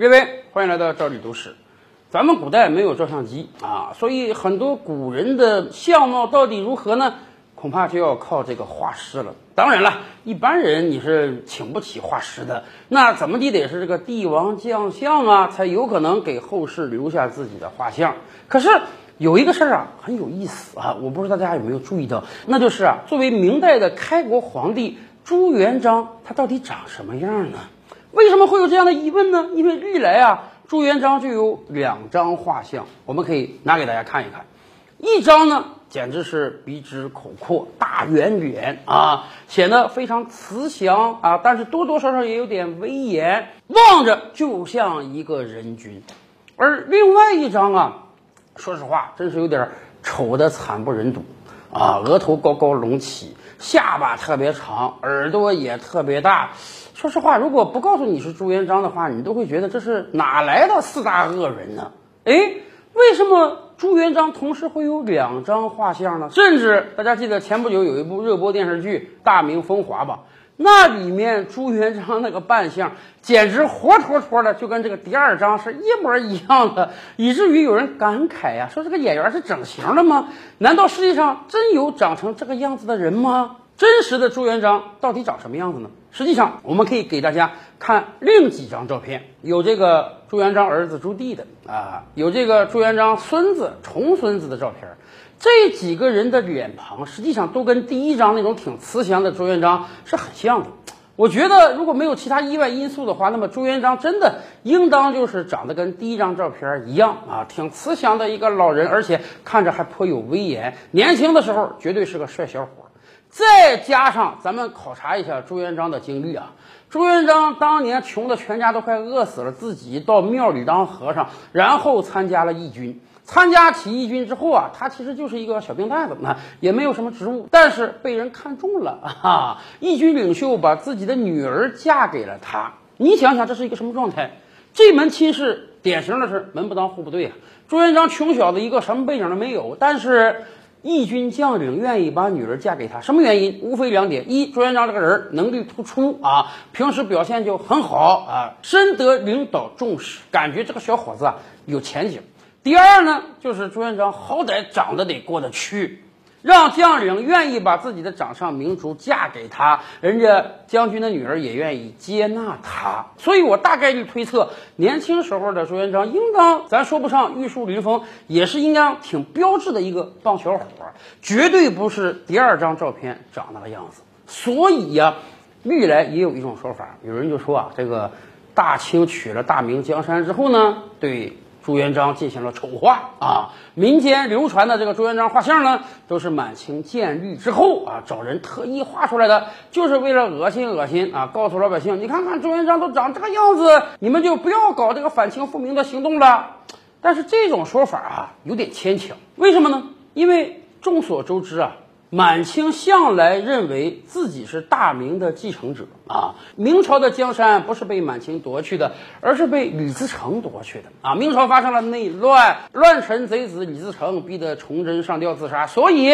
各位，欢迎来到这里都市。咱们古代没有照相机啊，所以很多古人的相貌到底如何呢？恐怕就要靠这个画师了。当然了，一般人你是请不起画师的，那怎么地得是这个帝王将相啊，才有可能给后世留下自己的画像。可是有一个事儿啊，很有意思啊，我不知道大家有没有注意到，那就是啊，作为明代的开国皇帝朱元璋，他到底长什么样呢？为什么会有这样的疑问呢？因为历来啊，朱元璋就有两张画像，我们可以拿给大家看一看。一张呢，简直是鼻直口阔、大圆脸啊，显得非常慈祥啊，但是多多少少也有点威严，望着就像一个人君。而另外一张啊，说实话，真是有点丑的惨不忍睹啊，额头高高隆起，下巴特别长，耳朵也特别大。说实话，如果不告诉你是朱元璋的话，你都会觉得这是哪来的四大恶人呢？哎，为什么朱元璋同时会有两张画像呢？甚至大家记得前不久有一部热播电视剧《大明风华》吧？那里面朱元璋那个扮相简直活脱脱的就跟这个第二张是一模一样的，以至于有人感慨呀，说这个演员是整形了吗？难道世界上真有长成这个样子的人吗？真实的朱元璋到底长什么样子呢？实际上，我们可以给大家看另几张照片，有这个朱元璋儿子朱棣的啊，有这个朱元璋孙子重孙子的照片。这几个人的脸庞实际上都跟第一张那种挺慈祥的朱元璋是很像的。我觉得如果没有其他意外因素的话，那么朱元璋真的应当就是长得跟第一张照片一样啊，挺慈祥的一个老人，而且看着还颇有威严。年轻的时候绝对是个帅小伙。再加上咱们考察一下朱元璋的经历啊，朱元璋当年穷的全家都快饿死了，自己到庙里当和尚，然后参加了义军。参加起义军之后啊，他其实就是一个小兵蛋子，那也没有什么职务，但是被人看中了啊！义军领袖把自己的女儿嫁给了他。你想想，这是一个什么状态？这门亲事典型的是门不当户不对啊！朱元璋穷小子一个，什么背景都没有，但是。义军将领愿意把女儿嫁给他，什么原因？无非两点：一，朱元璋这个人能力突出啊，平时表现就很好啊，深得领导重视，感觉这个小伙子啊有前景；第二呢，就是朱元璋好歹长得得过得去。让将领愿意把自己的掌上明珠嫁给他，人家将军的女儿也愿意接纳他，所以我大概率推测，年轻时候的朱元璋应当，咱说不上玉树临风，也是应当挺标致的一个棒小伙，绝对不是第二张照片长那个样子。所以呀，历来也有一种说法，有人就说啊，这个大清取了大明江山之后呢，对。朱元璋进行了丑化啊！民间流传的这个朱元璋画像呢，都是满清建立之后啊，找人特意画出来的，就是为了恶心恶心啊！告诉老百姓，你看看朱元璋都长这个样子，你们就不要搞这个反清复明的行动了。但是这种说法啊，有点牵强。为什么呢？因为众所周知啊。满清向来认为自己是大明的继承者啊，明朝的江山不是被满清夺去的，而是被李自成夺去的啊。明朝发生了内乱，乱臣贼子李自成逼得崇祯上吊自杀，所以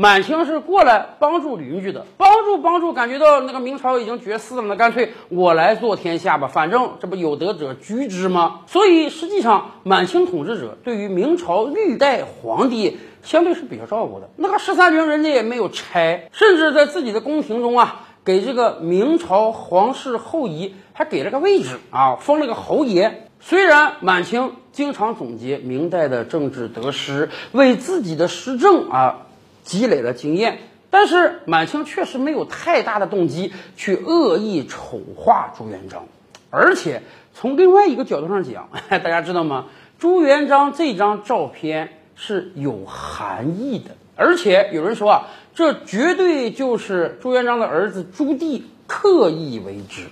满清是过来帮助邻居的，帮助帮助，感觉到那个明朝已经绝嗣了，那干脆我来做天下吧，反正这不有德者居之吗？所以实际上满清统治者对于明朝历代皇帝。相对是比较照顾的，那个十三陵人家也没有拆，甚至在自己的宫廷中啊，给这个明朝皇室后裔还给了个位置啊，封了个侯爷。虽然满清经常总结明代的政治得失，为自己的施政啊积累了经验，但是满清确实没有太大的动机去恶意丑化朱元璋。而且从另外一个角度上讲，大家知道吗？朱元璋这张照片。是有含义的，而且有人说啊，这绝对就是朱元璋的儿子朱棣刻意为之。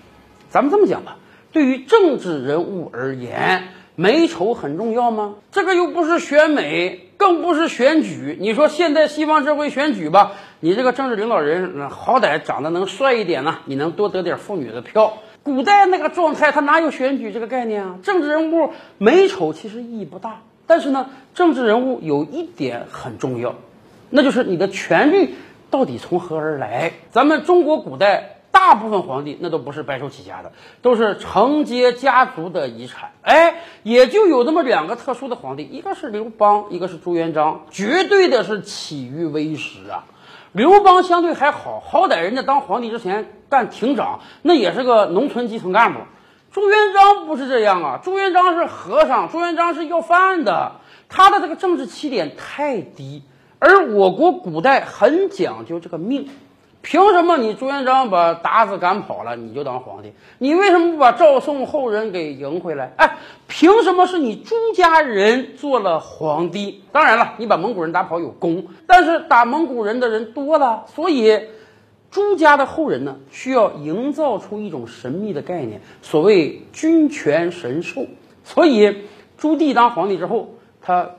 咱们这么讲吧，对于政治人物而言，美丑很重要吗？这个又不是选美，更不是选举。你说现在西方社会选举吧，你这个政治领导人好歹长得能帅一点呢，你能多得点妇女的票。古代那个状态，他哪有选举这个概念啊？政治人物美丑其实意义不大。但是呢，政治人物有一点很重要，那就是你的权力到底从何而来。咱们中国古代大部分皇帝那都不是白手起家的，都是承接家族的遗产。哎，也就有那么两个特殊的皇帝，一个是刘邦，一个是朱元璋，绝对的是起于微时啊。刘邦相对还好，好歹人家当皇帝之前干亭长，那也是个农村基层干部。朱元璋不是这样啊，朱元璋是和尚，朱元璋是要饭的，他的这个政治起点太低。而我国古代很讲究这个命，凭什么你朱元璋把鞑子赶跑了，你就当皇帝？你为什么不把赵宋后人给迎回来？哎，凭什么是你朱家人做了皇帝？当然了，你把蒙古人打跑有功，但是打蒙古人的人多了，所以朱家的后人呢，需要营造出一种神秘的概念，所谓君权神授。所以朱棣当皇帝之后，他。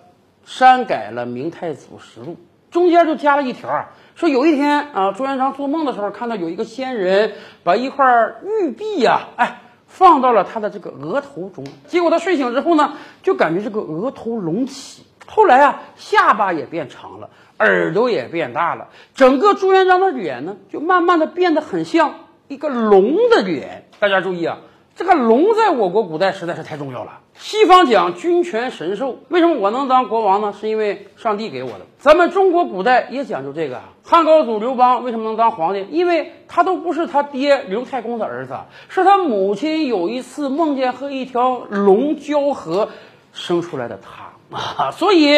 删改了《明太祖实录》，中间就加了一条啊，说有一天啊，朱元璋做梦的时候看到有一个仙人把一块玉璧呀，哎，放到了他的这个额头中，结果他睡醒之后呢，就感觉这个额头隆起，后来啊，下巴也变长了，耳朵也变大了，整个朱元璋的脸呢，就慢慢的变得很像一个龙的脸。大家注意啊。这个龙在我国古代实在是太重要了。西方讲君权神授，为什么我能当国王呢？是因为上帝给我的。咱们中国古代也讲究这个。汉高祖刘邦为什么能当皇帝？因为他都不是他爹刘太公的儿子，是他母亲有一次梦见和一条龙交合，生出来的他啊，所以。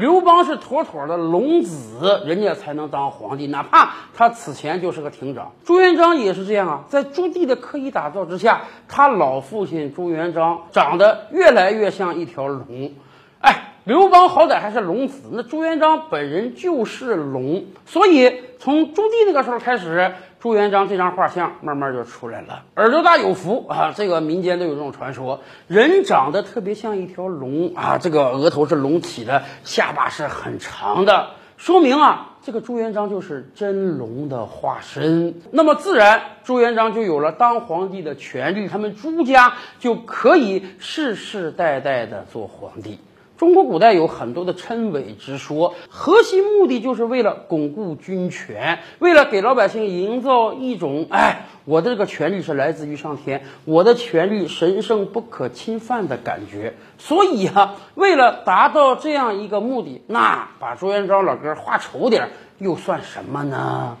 刘邦是妥妥的龙子，人家才能当皇帝，哪怕他此前就是个亭长。朱元璋也是这样啊，在朱棣的刻意打造之下，他老父亲朱元璋长得越来越像一条龙。哎，刘邦好歹还是龙子，那朱元璋本人就是龙，所以从朱棣那个时候开始。朱元璋这张画像慢慢就出来了，耳朵大有福啊！这个民间都有这种传说，人长得特别像一条龙啊，这个额头是隆起的，下巴是很长的，说明啊，这个朱元璋就是真龙的化身。那么自然，朱元璋就有了当皇帝的权利，他们朱家就可以世世代代的做皇帝。中国古代有很多的称谓之说，核心目的就是为了巩固军权，为了给老百姓营造一种哎，我的这个权利是来自于上天，我的权利神圣不可侵犯的感觉。所以啊，为了达到这样一个目的，那把朱元璋老哥画丑点又算什么呢？